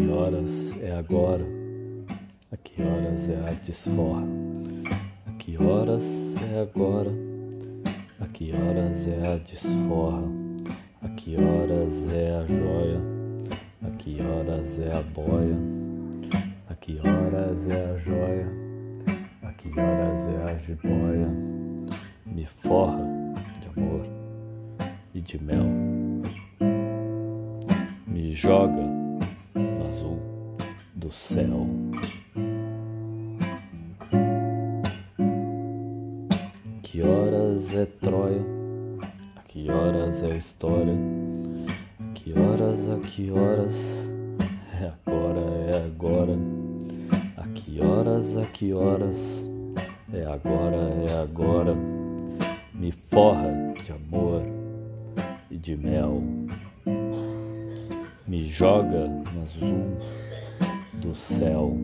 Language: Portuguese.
horas é agora? A que horas é a desforra? A que horas é agora? A que horas é a desforra? A que horas é a joia? A que horas é a boia? A que horas é a joia? A que horas é a jiboia? Me forra de amor e de mel. Me joga céu. Que horas é Troia? A que horas é história? A que horas, a que horas? É agora, é agora. A que horas, a que horas? É agora, é agora. Me forra de amor e de mel. Me joga no azul do céu.